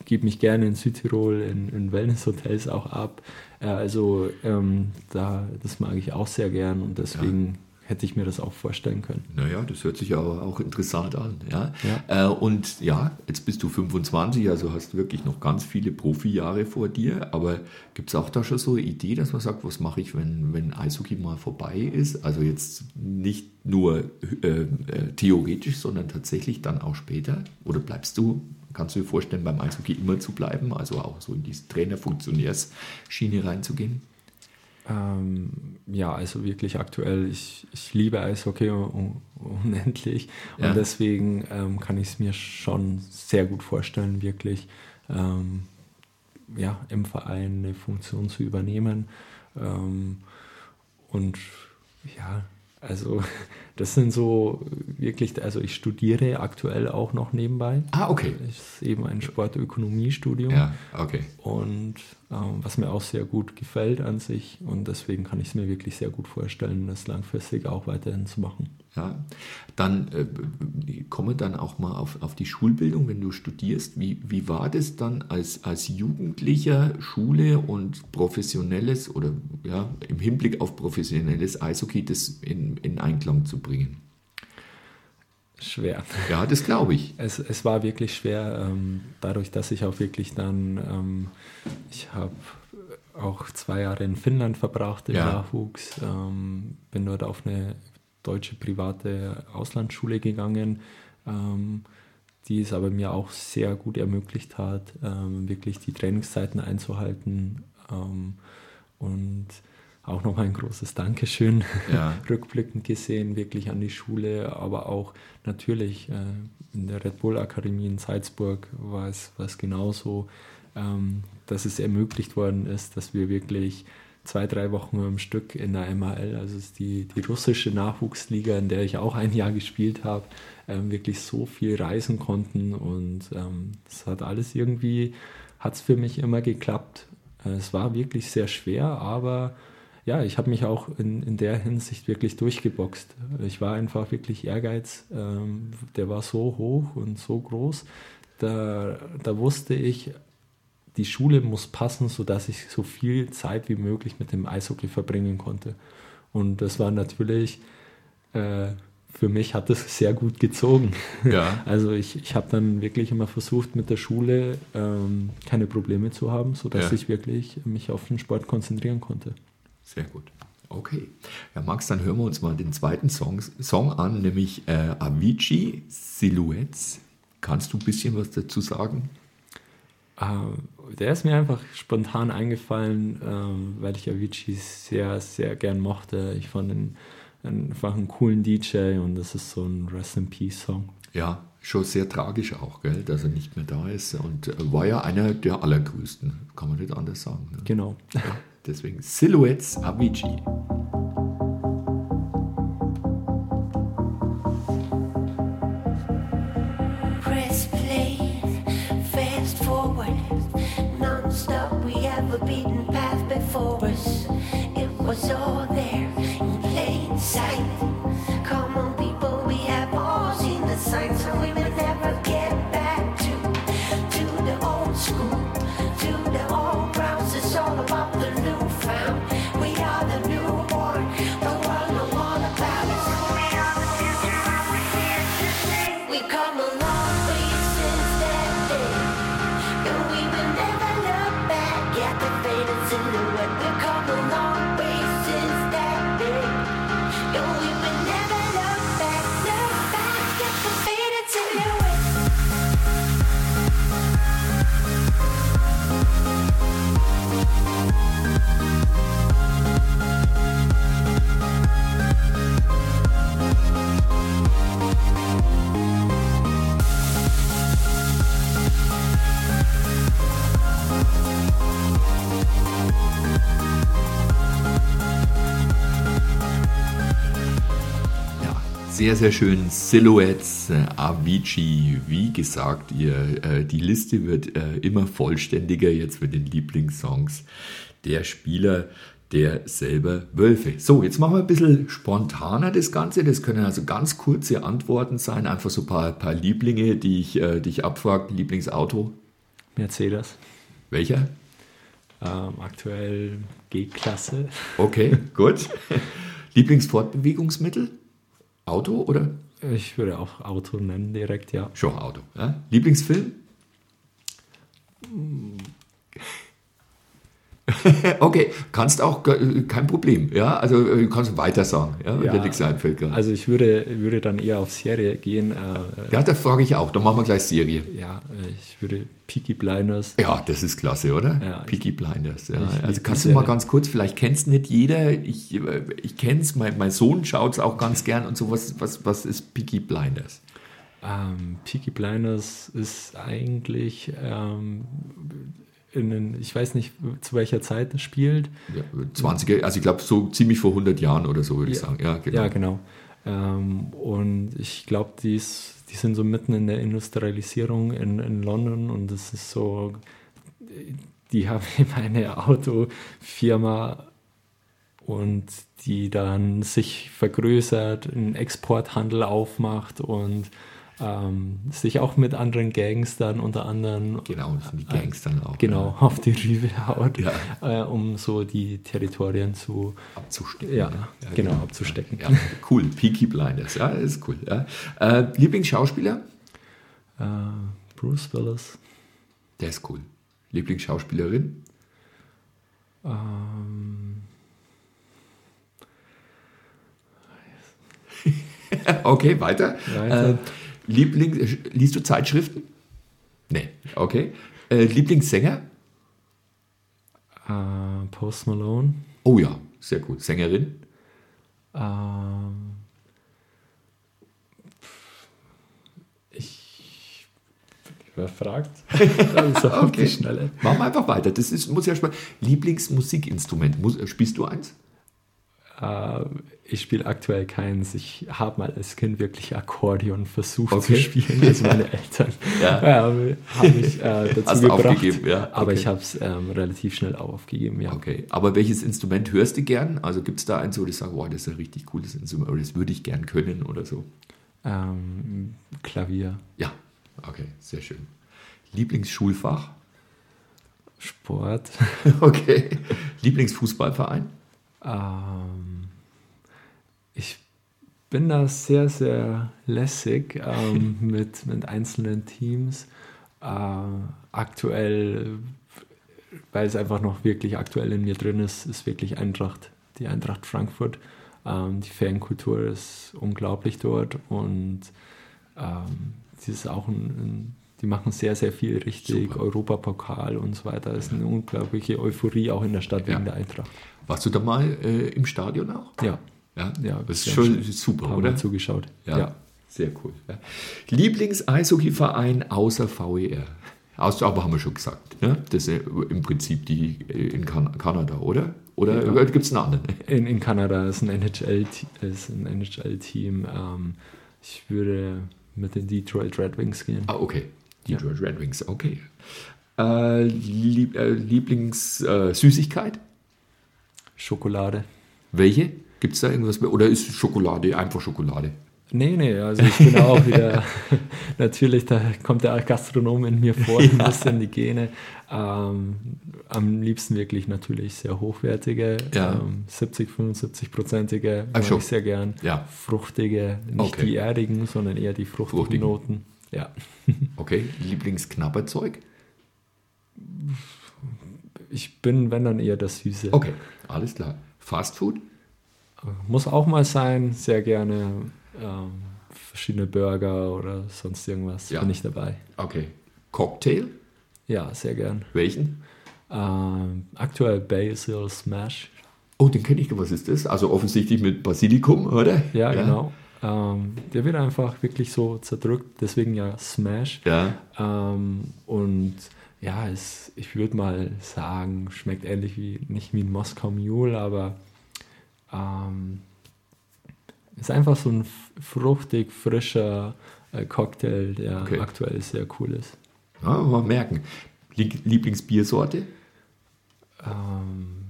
Ich gebe mich gerne in Südtirol, in, in Wellnesshotels auch ab. Äh, also ähm, da, das mag ich auch sehr gern und deswegen hätte ich mir das auch vorstellen können. Naja, das hört sich aber auch interessant an. Ja? Ja. Äh, und ja, jetzt bist du 25, also hast wirklich noch ganz viele Profijahre vor dir. Aber gibt es auch da schon so eine Idee, dass man sagt, was mache ich, wenn, wenn Eishockey mal vorbei ist? Also jetzt nicht nur äh, äh, theoretisch, sondern tatsächlich dann auch später? Oder bleibst du, kannst du dir vorstellen, beim Eishockey immer zu bleiben? Also auch so in diese Trainer-Funktionärs-Schiene reinzugehen? Ähm, ja, also wirklich aktuell, ich, ich liebe Eishockey un, unendlich Ja. und deswegen ähm, kann ich es mir schon sehr gut vorstellen, wirklich ähm, ja, im Verein eine Funktion zu übernehmen. Ähm, und ja, also (laughs) das sind so wirklich, also ich studiere aktuell auch noch nebenbei. Ah, okay. Es ist eben ein Sportökonomiestudium. Ja, okay. Und ähm, was mir auch sehr gut gefällt an sich. Und deswegen kann ich es mir wirklich sehr gut vorstellen, das langfristig auch weiterhin zu machen. Ja, dann äh, komme dann auch mal auf, auf die Schulbildung, wenn du studierst. Wie, wie war das dann als, als Jugendlicher Schule und professionelles oder ja, im Hinblick auf professionelles Eishockey das in, in Einklang zu bringen? Schwer. Ja, das glaube ich. Es, es war wirklich schwer, ähm, dadurch, dass ich auch wirklich dann, ähm, ich habe auch zwei Jahre in Finnland verbracht im Ja. Nachwuchs, ähm, bin dort auf eine deutsche private Auslandsschule gegangen, ähm, die es aber mir auch sehr gut ermöglicht hat, ähm, wirklich die Trainingszeiten einzuhalten ähm, und auch nochmal ein großes Dankeschön (laughs) Ja. rückblickend gesehen, wirklich an die Schule, aber auch natürlich äh, in der Red Bull Akademie in Salzburg war es, war es genauso, ähm, dass es ermöglicht worden ist, dass wir wirklich zwei, drei Wochen am Stück in der MHL, also ist die, die russische Nachwuchsliga, in der ich auch ein Jahr gespielt habe, ähm, wirklich so viel reisen konnten und ähm, das hat alles irgendwie, hat es für mich immer geklappt. Äh, Es war wirklich sehr schwer, aber ja, ich habe mich auch in, in der Hinsicht wirklich durchgeboxt. Ich war einfach wirklich Ehrgeiz, ähm, der war so hoch und so groß. Da, da wusste ich, die Schule muss passen, sodass ich so viel Zeit wie möglich mit dem Eishockey verbringen konnte. Und das war natürlich, äh, für mich hat das sehr gut gezogen. Ja. (laughs) Also ich, ich habe dann wirklich immer versucht, mit der Schule ähm, keine Probleme zu haben, sodass Ja. ich wirklich mich auf den Sport konzentrieren konnte. Sehr gut. Okay. Ja, Max, dann hören wir uns mal den zweiten Song, Song an, nämlich äh, Avicii Silhouettes. Kannst du ein bisschen was dazu sagen? Äh, der ist mir einfach spontan eingefallen, ähm, weil ich Avicii sehr, sehr gern mochte. Ich fand ihn einfach einen coolen DJ und das ist so ein Rest in Peace Song. Ja, schon sehr tragisch auch, gell, dass er nicht mehr da ist. Und war ja einer der allergrößten, kann man nicht anders sagen. Ne? Genau. Ja, deswegen Silhouettes Avicii. saw sehr, sehr schön. Silhouettes, äh, Avicii. Wie gesagt, ihr, äh, die Liste wird äh, immer vollständiger jetzt mit den Lieblingssongs der Spieler der selber Wölfe. So, jetzt machen wir ein bisschen spontaner das Ganze. Das können also ganz kurze Antworten sein. Einfach so ein paar, paar Lieblinge, die ich, äh, die ich abfrage. Lieblingsauto? Mercedes. Welcher? Ähm, aktuell G-Klasse. Okay, gut. (laughs) Lieblingsfortbewegungsmittel? Auto oder? Ich würde auch Auto nennen direkt, ja. Schon Auto. Ja? Lieblingsfilm? (laughs) okay, kannst auch, äh, kein Problem. Ja, also äh, du kannst weiter sagen, ja, wenn Ja, dir nichts einfällt. gerade. Also ich würde, würde dann eher auf Serie gehen. Äh, ja, da frage ich auch. Dann machen wir gleich Serie. ja, äh, ich würde Peaky Blinders. Ja, das ist klasse, oder? Ja, Peaky Blinders. Ja. Also kannst du mal ganz kurz, vielleicht kennst nicht jeder, ich, äh, ich kenne es, mein, mein Sohn schaut es auch ganz gern und so, was, was, was ist Peaky Blinders? Ähm, Peaky Blinders ist eigentlich ähm, in den, ich weiß nicht, zu welcher Zeit es spielt. Ja, 20er, also ich glaube so ziemlich vor 100 Jahren oder so, würde ich Ja. sagen. Ja, genau. Ja, genau. Ähm, und ich glaube, die, ist- die sind so mitten in der Industrialisierung in, in London und es ist so, die haben (laughs) eben eine Autofirma und die dann sich vergrößert, einen Exporthandel aufmacht und ähm, sich auch mit anderen Gangs dann unter anderem Genau, das sind die Gangs dann auch. genau auf die Rübe haut, Ja. äh, um so die Territorien zu Ja, abzustecken. ja, ne? genau, abzustecken. Ja, cool, Peaky Blinders, ja, ist cool. Ja. Äh, Lieblingsschauspieler? Äh, Bruce Willis. Der ist cool. Lieblingsschauspielerin? Ähm, (laughs) Okay, weiter. Weiter. Liebling, äh, liest du Zeitschriften? Nee, okay. Äh, Lieblingssänger? äh, Post Malone. Oh ja, sehr gut. Sängerin? Ähm, ich überfragt. Also (laughs) auf Okay. die Schnelle. Machen wir einfach weiter. Das ist, muss ja spannend. Lieblingsmusikinstrument? Muss, spielst du eins? Äh, ich spiele aktuell keins. Ich habe mal als Kind wirklich Akkordeon versucht Okay. zu spielen. Also meine (laughs) Eltern Ja. ja. haben mich äh, dazu Hast gebracht. aufgegeben, ja, Aber okay. ich habe es ähm, relativ schnell aufgegeben, ja. Okay. Aber welches Instrument hörst du gern? Also gibt es da eins, wo du sagst, wow, das ist ein richtig cooles Instrument oder das würde ich gern können oder so? Ähm, Klavier, Ja, okay, sehr schön. Lieblingsschulfach? Sport. (laughs) Okay. Lieblingsfußballverein? Ähm, ich bin da sehr, sehr lässig ähm, (laughs) mit, mit einzelnen Teams. Äh, aktuell, weil es einfach noch wirklich aktuell in mir drin ist, ist wirklich Eintracht, die Eintracht Frankfurt. Ähm, die Fankultur ist unglaublich dort und ähm, sie ist auch ein, ein die machen sehr, sehr viel richtig, Super. Europapokal und so weiter. Es ist eine unglaubliche Euphorie auch in der Stadt Ja. wegen der Eintracht. Warst du da mal äh, im Stadion auch? Ja, Ja, Ja, das ist schon super, oder? Mal zugeschaut. Ja, sehr cool. Ja. Lieblings-Eishockeyverein außer VER? Aus, aber haben wir schon gesagt. Ne? Das ist im Prinzip die äh, in kan Kanada, oder? Oder Ja. gibt es einen anderen? (laughs) In, in Kanada ist ein NHL NHL-Team. Ähm, ich würde mit den Detroit Red Wings gehen. Ah, okay. Detroit Red Wings, okay. Äh, Lieb, äh, Lieblings-Süßigkeit? Schokolade. Welche? Gibt es da irgendwas mehr? Oder ist Schokolade einfach Schokolade? Nee, nee, also ich bin auch wieder, (laughs) natürlich, da kommt der Gastronom in mir vor, ein bisschen die Gene. Ähm, am liebsten wirklich natürlich sehr hochwertige, Ja. ähm, 70, 75-prozentige, Ach mag ich sehr gern. Ja. Fruchtige, nicht Okay. die erdigen, sondern eher die fruchtigen, Fruchtigen. Noten. Ja. (laughs) Okay. Lieblingsknabberzeug? Ich bin, wenn dann eher das Süße. Okay, alles klar. Fast Food? Muss auch mal sein, sehr gerne. Ähm, verschiedene Burger oder sonst irgendwas Ja. bin ich dabei. Okay. Cocktail? Ja, sehr gern. Welchen? Ähm, aktuell Basil Smash. Oh, den kenne ich. Was ist das? Also offensichtlich mit Basilikum, oder? Ja, genau. Ähm, der wird einfach wirklich so zerdrückt, deswegen ja Smash. Ja. Ähm, und ja, es, ich würde mal sagen, schmeckt ähnlich wie, nicht wie ein Moskau Mule, aber ähm, ist einfach so ein fruchtig, frischer äh, Cocktail, der Okay. aktuell sehr cool ist. ja mal merken. Lie- Lieblingsbiersorte? Ähm,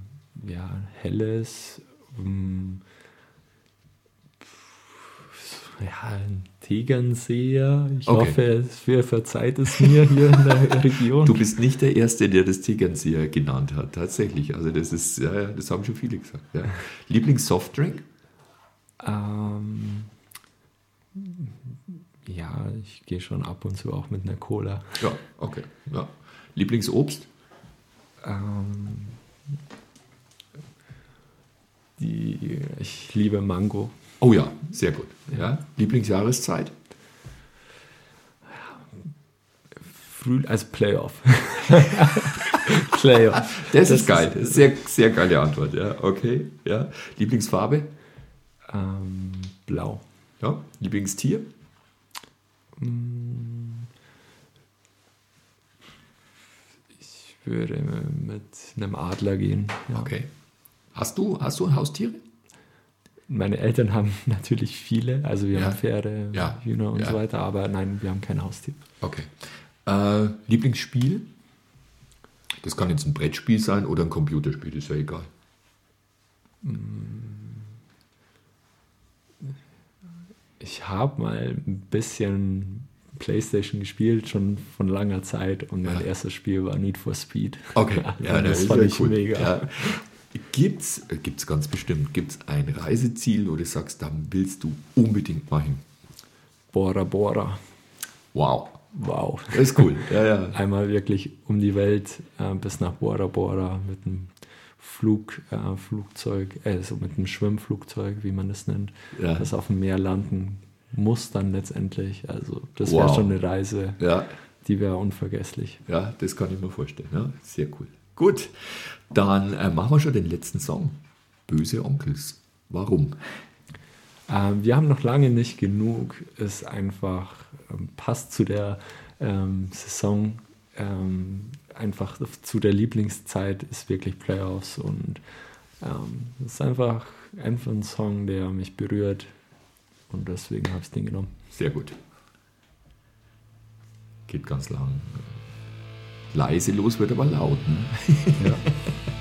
ja, helles, ähm, ja, ein Tegernseher. Ich Okay. hoffe, es ver- verzeiht es mir hier in der (laughs) Region. Du bist nicht der Erste, der das Tegernseher genannt hat, tatsächlich. Also das ist, ja, das haben schon viele gesagt. Ja. Lieblingssoftdrink? Ähm, ja, ich gehe schon ab und zu auch mit einer Cola. Ja, okay. Ja. Lieblingsobst? Ähm, die, ich liebe Mango. Oh ja, sehr gut. Ja. Lieblingsjahreszeit? Früh, also Playoff. (laughs) Playoff. Das, ist geil. Das ist sehr, sehr geile Antwort. Ja, okay. Ja. Lieblingsfarbe? Ähm, blau. Ja. Lieblingstier? Ich würde mit einem Adler gehen. Ja. Okay. Hast du, hast du Haustiere? Meine Eltern haben (laughs) natürlich viele, also wir Ja. haben Pferde, Ja. Hühner und Ja. so weiter, aber nein, wir haben kein Haustier. Okay. Äh, Lieblingsspiel? Das kann jetzt ein Brettspiel sein oder ein Computerspiel, ist ja egal. Ich habe mal ein bisschen Playstation gespielt, schon von langer Zeit und mein Ja. erstes Spiel war Need for Speed. Okay, (laughs) Also ja, das ist fand ich cool. mega. Ja. Gibt's, äh, gibt's ganz bestimmt, gibt's ein Reiseziel, wo du sagst, da willst du unbedingt mal hin? Bora Bora. Wow, Wow. das ist cool. Ja, ja. (laughs) Einmal wirklich um die Welt äh, bis nach Bora Bora mit einem Flug, äh, Flugzeug, also mit einem Schwimmflugzeug, wie man das nennt, Ja. das auf dem Meer landen muss dann letztendlich. Also das wäre Wow. schon eine Reise, Ja, die wäre unvergesslich. ja, das kann ich mir vorstellen. Ja, sehr cool. Gut, dann äh, machen wir schon den letzten Song. Böse Onkels. Warum? Ähm, wir haben noch lange nicht genug. Ist einfach ähm, passt zu der ähm, Saison. Ähm, einfach zu der Lieblingszeit ist wirklich Playoffs und ähm, es ist einfach, einfach ein Song, der mich berührt und deswegen habe ich den genommen. Sehr gut. Geht ganz lang. Leise los wird aber laut. Ne? Ja. (laughs)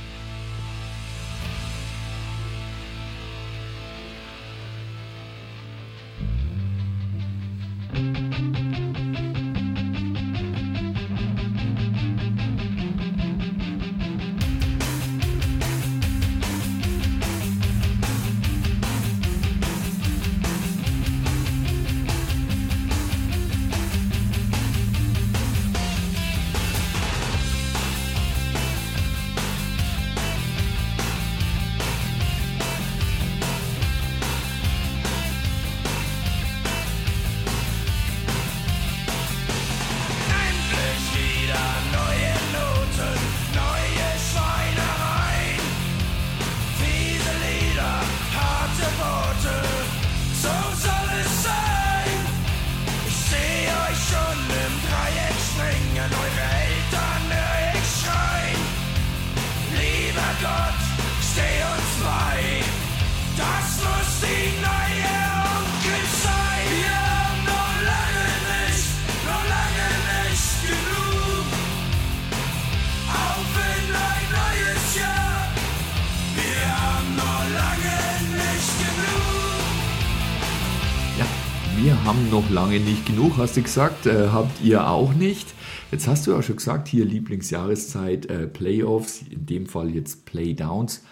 wir haben noch lange nicht genug, hast du gesagt. Äh, habt ihr auch nicht? Jetzt hast du ja schon gesagt, hier Lieblingsjahreszeit, äh, Playoffs, in dem Fall jetzt Playdowns.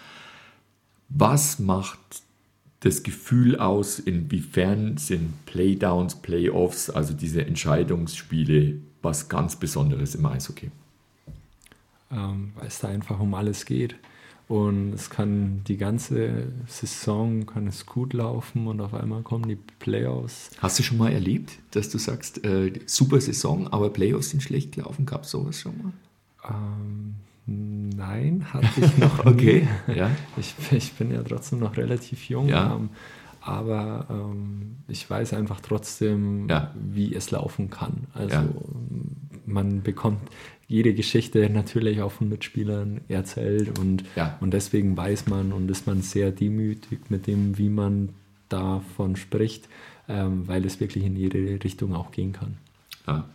Was macht das Gefühl aus, inwiefern sind Playdowns, Playoffs, also diese Entscheidungsspiele, was ganz Besonderes im Eishockey? ähm, weil es da einfach um alles geht. Und es kann die ganze Saison kann es gut laufen und auf einmal kommen die Playoffs. Hast du schon mal erlebt, dass du sagst, äh, super Saison, aber Playoffs sind schlecht gelaufen? Gab es sowas schon mal? Ähm, nein, hatte ich (laughs) noch Okay, nie. ja. Ich, ich bin ja trotzdem noch relativ jung, Ja. ähm, aber ähm, ich weiß einfach trotzdem, Ja. wie es laufen kann. Also Ja. man bekommt jede Geschichte natürlich auch von Mitspielern erzählt und, Ja. und deswegen weiß man und ist man sehr demütig mit dem, wie man davon spricht, ähm, weil es wirklich in jede Richtung auch gehen kann. Ja.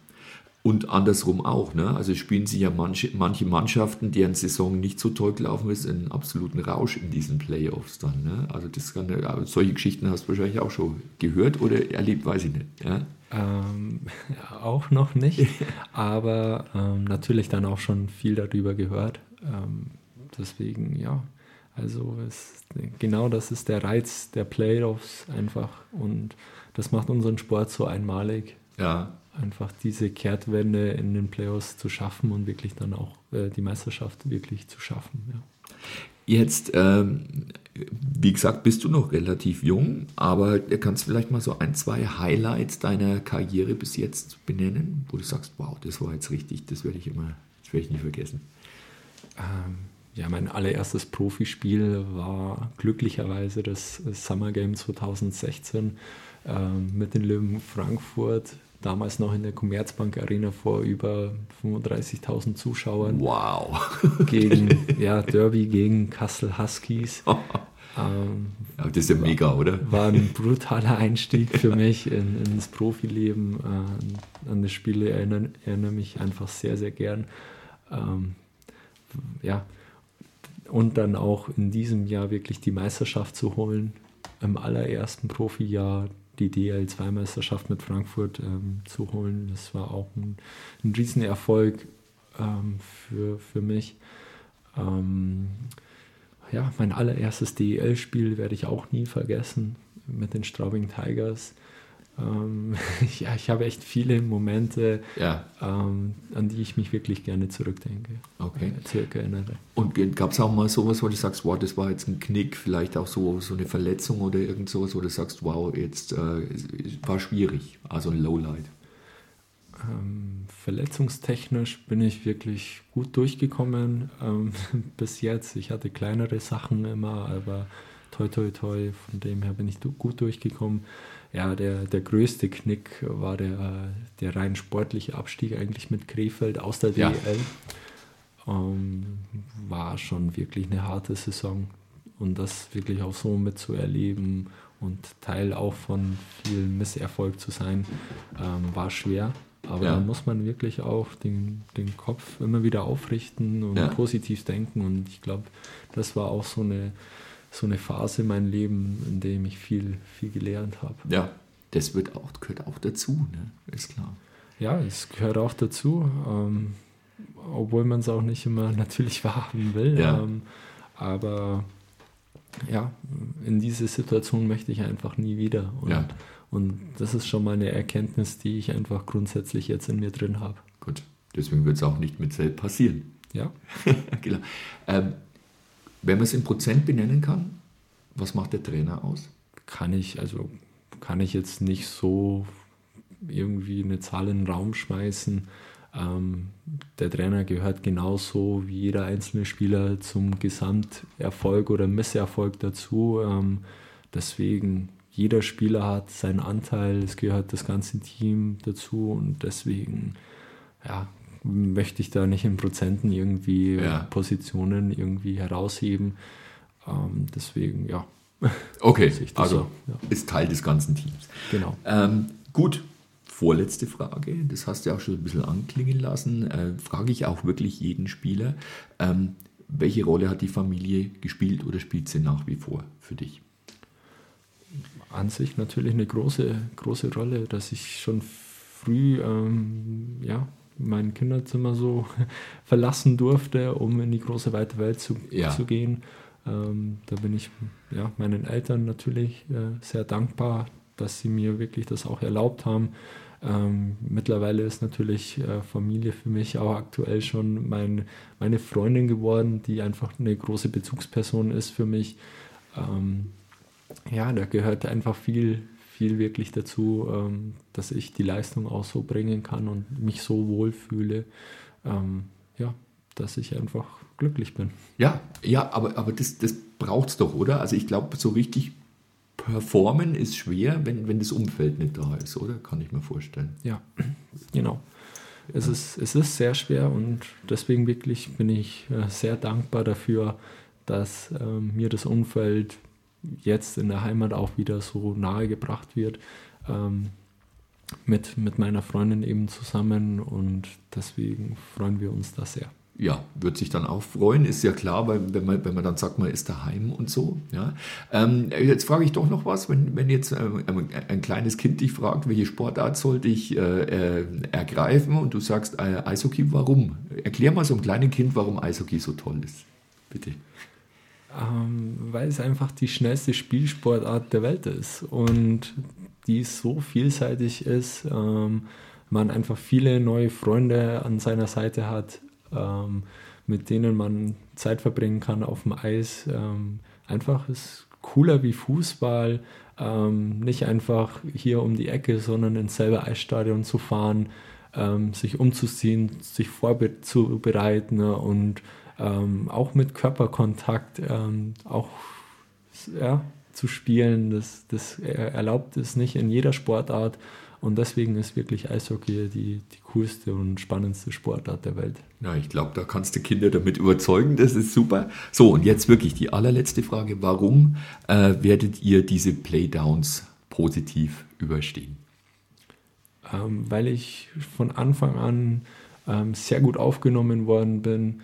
Und andersrum auch. Ne? Also spielen sich ja manche, manche Mannschaften, deren Saison nicht so toll gelaufen ist, einen absoluten Rausch in diesen Playoffs dann. Ne? Also das kann, solche Geschichten hast du wahrscheinlich auch schon gehört oder erlebt, weiß ich nicht. Ja? Ähm, (laughs) auch noch nicht, (laughs) aber ähm, natürlich dann auch schon viel darüber gehört. Ähm, deswegen, ja, Also es, genau das ist der Reiz der Playoffs einfach und das macht unseren Sport so einmalig, Ja, einfach diese Kehrtwende in den Playoffs zu schaffen und wirklich dann auch äh, die Meisterschaft wirklich zu schaffen. Ja. Jetzt, ähm, wie gesagt, bist du noch relativ jung, aber kannst vielleicht mal so ein, zwei Highlights deiner Karriere bis jetzt benennen, wo du sagst, wow, das war jetzt richtig, das werde ich immer, das werde ich nie vergessen. Ähm, ja, mein allererstes Profispiel war glücklicherweise das Summer Game 2016 ähm, mit den Löwen Frankfurt, damals noch in der Commerzbank Arena vor über 35.000 Zuschauern. Wow. Gegen, (laughs) ja, Derby gegen Kassel Huskies. (laughs) Ähm, Ja, das ist ja mega, oder? war ein brutaler Einstieg für mich in, ins Profileben. Äh, an das Spiel erinnere, erinnere mich einfach sehr, sehr gern. Ähm, ja, und dann auch in diesem Jahr wirklich die Meisterschaft zu holen. Im allerersten Profijahr die DL2-Meisterschaft mit Frankfurt ähm, zu holen. Das war auch ein, ein Riesenerfolg ähm, für, für mich. Ähm, ja, mein allererstes DEL-Spiel werde ich auch nie vergessen mit den Straubing Tigers. Ähm, (laughs) ja, ich habe echt viele Momente, Ja, ähm, an die ich mich wirklich gerne zurückdenke, okay. äh, zurückerinnere. Und gab es auch mal sowas, wo du sagst, wow, das war jetzt ein Knick, vielleicht auch so, so eine Verletzung oder irgend sowas, wo du sagst, wow, jetzt äh, war schwierig, also ein Lowlight. Ähm, verletzungstechnisch bin ich wirklich gut durchgekommen ähm, (laughs) bis jetzt. Ich hatte kleinere Sachen immer, aber toi toi toi, von dem her bin ich gut durchgekommen. Ja, der, der größte Knick war der, der rein sportliche Abstieg eigentlich mit Krefeld aus der Ja. DEL. Ähm, war schon wirklich eine harte Saison und das wirklich auch so mitzuerleben und Teil auch von viel Misserfolg zu sein, ähm, war schwer. Aber Ja. da muss man wirklich auch den, den Kopf immer wieder aufrichten und Ja. positiv denken. Und ich glaube, das war auch so eine, so eine Phase in meinem Leben, in dem ich viel, viel gelernt habe. Ja, das wird auch, gehört auch dazu, ne? ist klar. Ja, es gehört auch dazu, ähm, obwohl man es auch nicht immer (laughs) natürlich wahrhaben will. Ja. Ähm, aber ja, in diese Situation möchte ich einfach nie wieder. Und, Ja. und das ist schon mal eine Erkenntnis, die ich einfach grundsätzlich jetzt in mir drin habe. Gut, deswegen wird es auch nicht mit Selb passieren. Ja, (laughs) genau. ähm, wenn man es in Prozent benennen kann, was macht der Trainer aus? kann ich, also kann ich jetzt nicht so irgendwie eine Zahl in den Raum schmeißen. Ähm, der Trainer gehört genauso wie jeder einzelne Spieler zum Gesamterfolg oder Misserfolg dazu. Ähm, deswegen, jeder Spieler hat seinen Anteil, es gehört das ganze Team dazu und deswegen ja, möchte ich da nicht in Prozenten irgendwie Ja. Positionen irgendwie herausheben. Ähm, deswegen, ja, (laughs) Okay, also so, ja. ist Teil des ganzen Teams. genau. Ähm, gut, vorletzte Frage, das hast du ja auch schon ein bisschen anklingen lassen. Äh, frage ich auch wirklich jeden Spieler, ähm, welche Rolle hat die Familie gespielt oder spielt sie nach wie vor für dich? an sich natürlich eine große, große Rolle, dass ich schon früh ähm, ja, mein Kinderzimmer so (laughs) verlassen durfte, um in die große weite Welt zu, Ja. zu gehen. Ähm, da bin ich ja, meinen Eltern natürlich äh, sehr dankbar, dass sie mir wirklich das auch erlaubt haben. Ähm, mittlerweile ist natürlich äh, Familie für mich auch aktuell schon mein, meine Freundin geworden, die einfach eine große Bezugsperson ist für mich. Ähm, ja, da gehört einfach viel, viel wirklich dazu, ähm, dass ich die Leistung auch so bringen kann und mich so wohlfühle, ähm, ja, dass ich einfach glücklich bin. Ja, ja, aber, aber das, das braucht es doch, oder? Also ich glaube, so richtig performen ist schwer, wenn, wenn das Umfeld nicht da ist, oder? Kann ich mir vorstellen. Ja, genau. Es ist, es ist sehr schwer und deswegen wirklich bin ich äh, sehr dankbar dafür, dass ähm, mir das Umfeld jetzt in der Heimat auch wieder so nahe gebracht wird. Ähm, mit, mit meiner Freundin eben zusammen und deswegen freuen wir uns da sehr. Ja, wird sich dann auch freuen, ist ja klar, weil wenn man, wenn man dann sagt, man ist daheim und so. Ja. Ähm, jetzt frage ich doch noch was, wenn, wenn jetzt ähm, ein kleines Kind dich fragt, welche Sportart sollte ich äh, äh, ergreifen und du sagst äh, Eishockey, warum? Erklär mal so einem kleinen Kind, warum Eishockey so toll ist. Bitte. Ähm, weil es einfach die schnellste Spielsportart der Welt ist und die so vielseitig ist. Ähm, man einfach viele neue Freunde an seiner Seite hat, ähm, mit denen man Zeit verbringen kann auf dem Eis. Einfach ist cooler wie Fußball. Nicht einfach hier um die Ecke, sondern ins selbe Eisstadion zu fahren, sich umzuziehen, sich vorzubereiten ne, und ähm, auch mit Körperkontakt ähm, auch ja, zu spielen. Das, das erlaubt es nicht in jeder Sportart. Und deswegen ist wirklich Eishockey die, die coolste und spannendste Sportart der Welt. Ja, ich glaube, da kannst du Kinder damit überzeugen, das ist super. So, und jetzt wirklich die allerletzte Frage. Warum äh, werdet ihr diese Playdowns positiv überstehen? Ähm, weil ich von Anfang an ähm, sehr gut aufgenommen worden bin,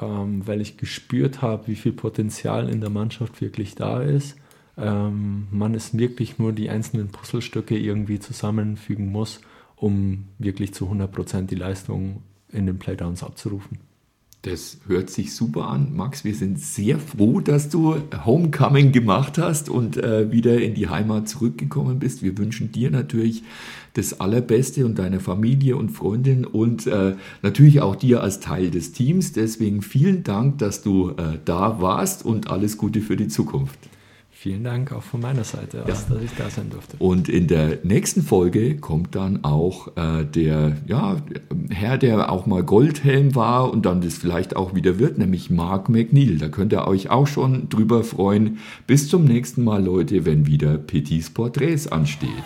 ähm, weil ich gespürt habe, wie viel Potenzial in der Mannschaft wirklich da ist ähm, man es wirklich nur die einzelnen Puzzlestücke irgendwie zusammenfügen muss, um wirklich zu 100% die Leistung in den Playdowns abzurufen. Das hört sich super an, Max. Wir sind sehr froh, dass du Homecoming gemacht hast und äh, wieder in die Heimat zurückgekommen bist. Wir wünschen dir natürlich das Allerbeste und deiner Familie und Freundin und äh, natürlich auch dir als Teil des Teams. Deswegen vielen Dank, dass du äh, da warst und alles Gute für die Zukunft. Vielen Dank auch von meiner Seite aus, ja. dass ich da sein durfte. Und in der nächsten Folge kommt dann auch äh, der ja, Herr, der auch mal Goldhelm war und dann das vielleicht auch wieder wird, nämlich Mark McNeil. Da könnt ihr euch auch schon drüber freuen. Bis zum nächsten Mal, Leute, wenn wieder Petits Porträts ansteht.